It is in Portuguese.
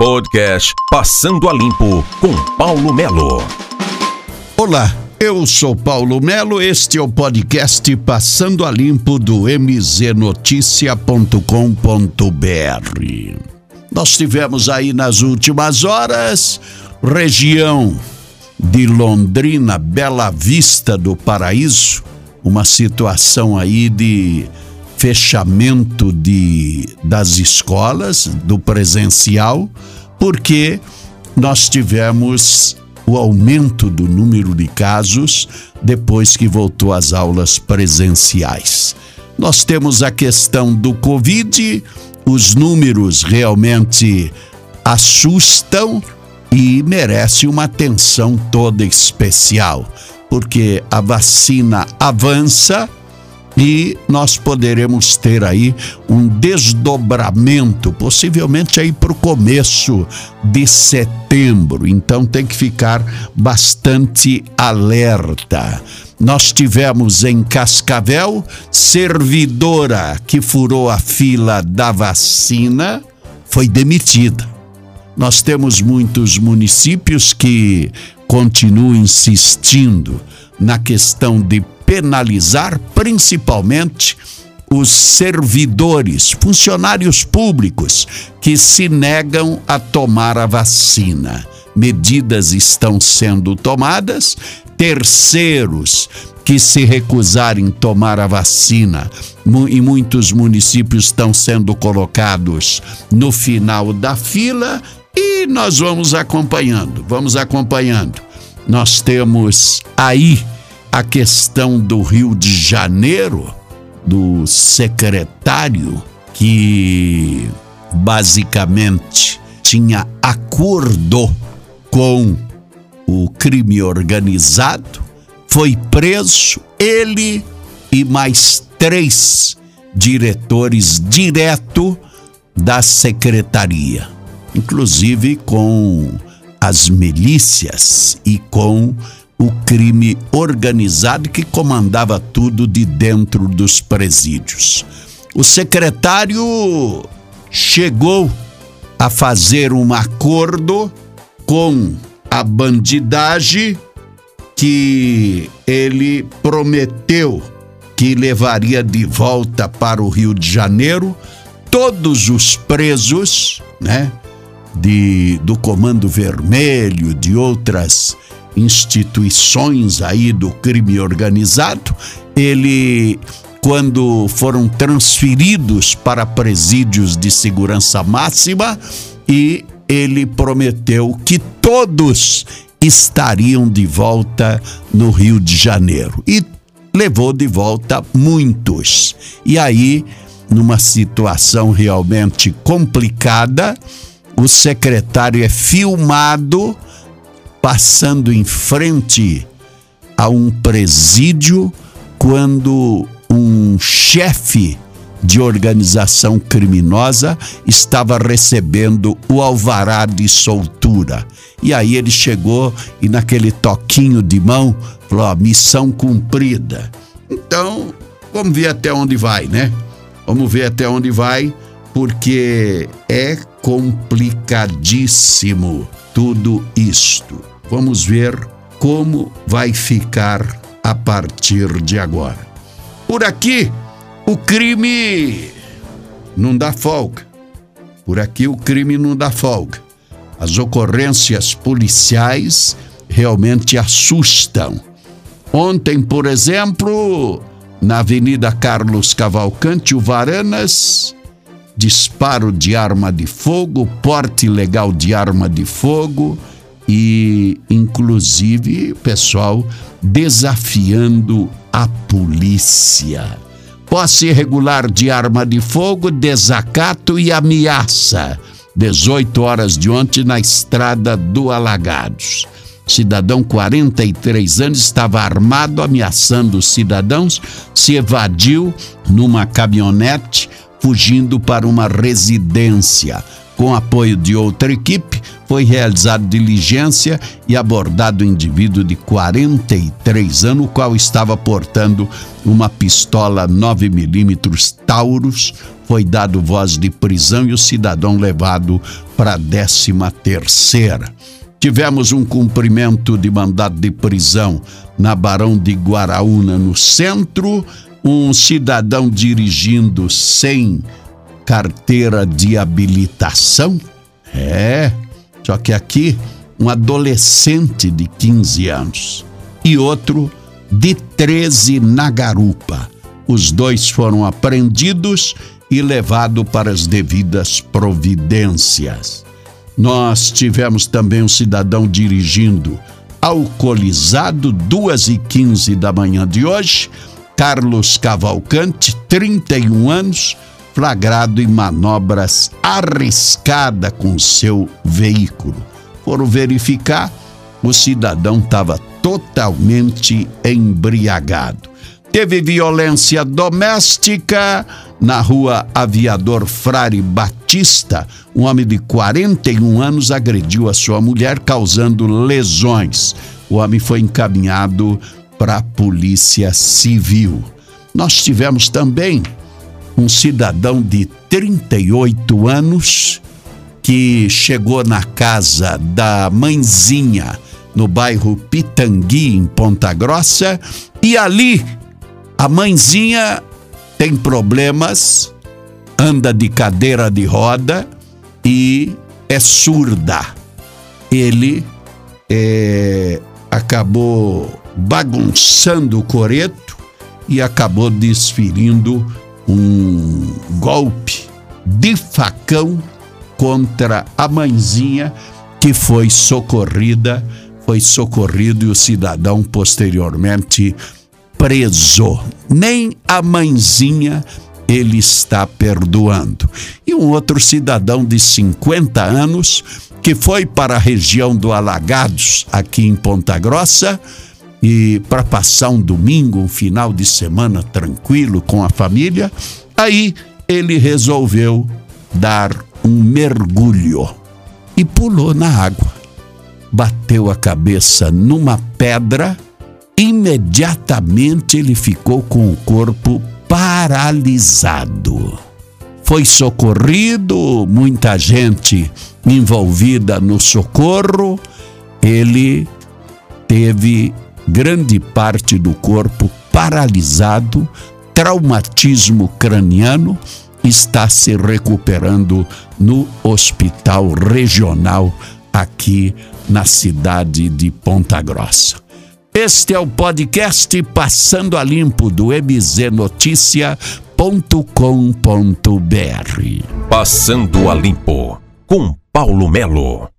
Podcast Passando a Limpo com Paulo Melo. Olá, eu sou Paulo Melo. Este é o podcast Passando a Limpo do mznoticia.com.br. Nós tivemos aí nas últimas horas região de Londrina, Bela Vista do Paraíso, uma situação aí de fechamento de, das escolas, do presencial, porque nós tivemos o aumento do número de casos depois que voltou às aulas presenciais. Nós temos a questão do Covid, os números realmente assustam e merece uma atenção toda especial, porque a vacina avança e nós poderemos ter aí um desdobramento, possivelmente aí para o começo de setembro. Então tem que ficar bastante alerta. Nós tivemos em Cascavel servidora que furou a fila da vacina, foi demitida. Nós temos muitos municípios que continuam insistindo na questão de penalizar principalmente os servidores, funcionários públicos que se negam a tomar a vacina. Medidas estão sendo tomadas, terceiros que se recusarem tomar a vacina em muitos municípios estão sendo colocados no final da fila e nós vamos acompanhando, vamos acompanhando. Nós temos aí a questão do Rio de Janeiro, do secretário que basicamente tinha acordo com o crime organizado, foi preso ele e mais três diretores direto da secretaria, inclusive com as milícias e com o crime organizado que comandava tudo de dentro dos presídios. O secretário chegou a fazer um acordo com a bandidagem que ele prometeu que levaria de volta para o Rio de Janeiro todos os presos, né, de do Comando Vermelho, de outras instituições aí do crime organizado, ele quando foram transferidos para presídios de segurança máxima e ele prometeu que todos estariam de volta no Rio de Janeiro e levou de volta muitos. E aí, numa situação realmente complicada, o secretário é filmado passando em frente a um presídio quando um chefe de organização criminosa estava recebendo o alvará de soltura. E aí ele chegou e naquele toquinho de mão falou: missão cumprida. Então, vamos ver até onde vai, né? Vamos ver até onde vai, porque é complicadíssimo tudo isto. Vamos ver como vai ficar a partir de agora. Por aqui, o crime não dá folga. Por aqui, o crime não dá folga. As ocorrências policiais realmente assustam. Ontem, por exemplo, na Avenida Carlos Cavalcante, o Varanas, disparo de arma de fogo, porte ilegal de arma de fogo e, inclusive, pessoal desafiando a polícia. Posse irregular de arma de fogo, desacato e ameaça. 18 horas de ontem na estrada do Alagados. Cidadão, 43 anos, estava armado ameaçando os cidadãos, se evadiu numa caminhonete fugindo para uma residência. Com apoio de outra equipe, foi realizada diligência e abordado o um indivíduo de 43 anos, o qual estava portando uma pistola 9mm Taurus foi dado voz de prisão e o cidadão levado para a décima terceira. Tivemos um cumprimento de mandado de prisão na Barão de Guaraúna, no centro, um cidadão dirigindo sem carteira de habilitação. É, só que aqui um adolescente de 15 anos e outro de 13 na garupa. Os dois foram apreendidos e levados para as devidas providências. Nós tivemos também um cidadão dirigindo alcoolizado, duas e quinze da manhã de hoje, Carlos Cavalcante, 31 anos, flagrado em manobras arriscada com seu veículo. Foram verificar, o cidadão estava totalmente embriagado. Teve violência doméstica na rua Aviador Frare Batista. Um homem de 41 anos agrediu a sua mulher, causando lesões. O homem foi encaminhado para a Polícia Civil. Nós tivemos também um cidadão de 38 anos que chegou na casa da mãezinha no bairro Pitangui, em Ponta Grossa, e ali a mãezinha tem problemas, anda de cadeira de roda e é surda. Ele é, acabou bagunçando o coreto e acabou desferindo um golpe de facão contra a mãezinha que foi socorrida, foi socorrido e o cidadão posteriormente preso. Nem a mãezinha ele está perdoando. E um outro cidadão de 50 anos que foi para a região do Alagados, aqui em Ponta Grossa, e para passar um domingo, um final de semana tranquilo com a família, aí ele resolveu dar um mergulho e pulou na água. Bateu a cabeça numa pedra imediatamente ele ficou com o corpo paralisado. Foi socorrido, muita gente envolvida no socorro. Ele teve grande parte do corpo paralisado, traumatismo craniano, está se recuperando no hospital regional aqui na cidade de Ponta Grossa. Este é o podcast Passando a Limpo do mznoticia.com.br. Passando a Limpo com Paulo Melo.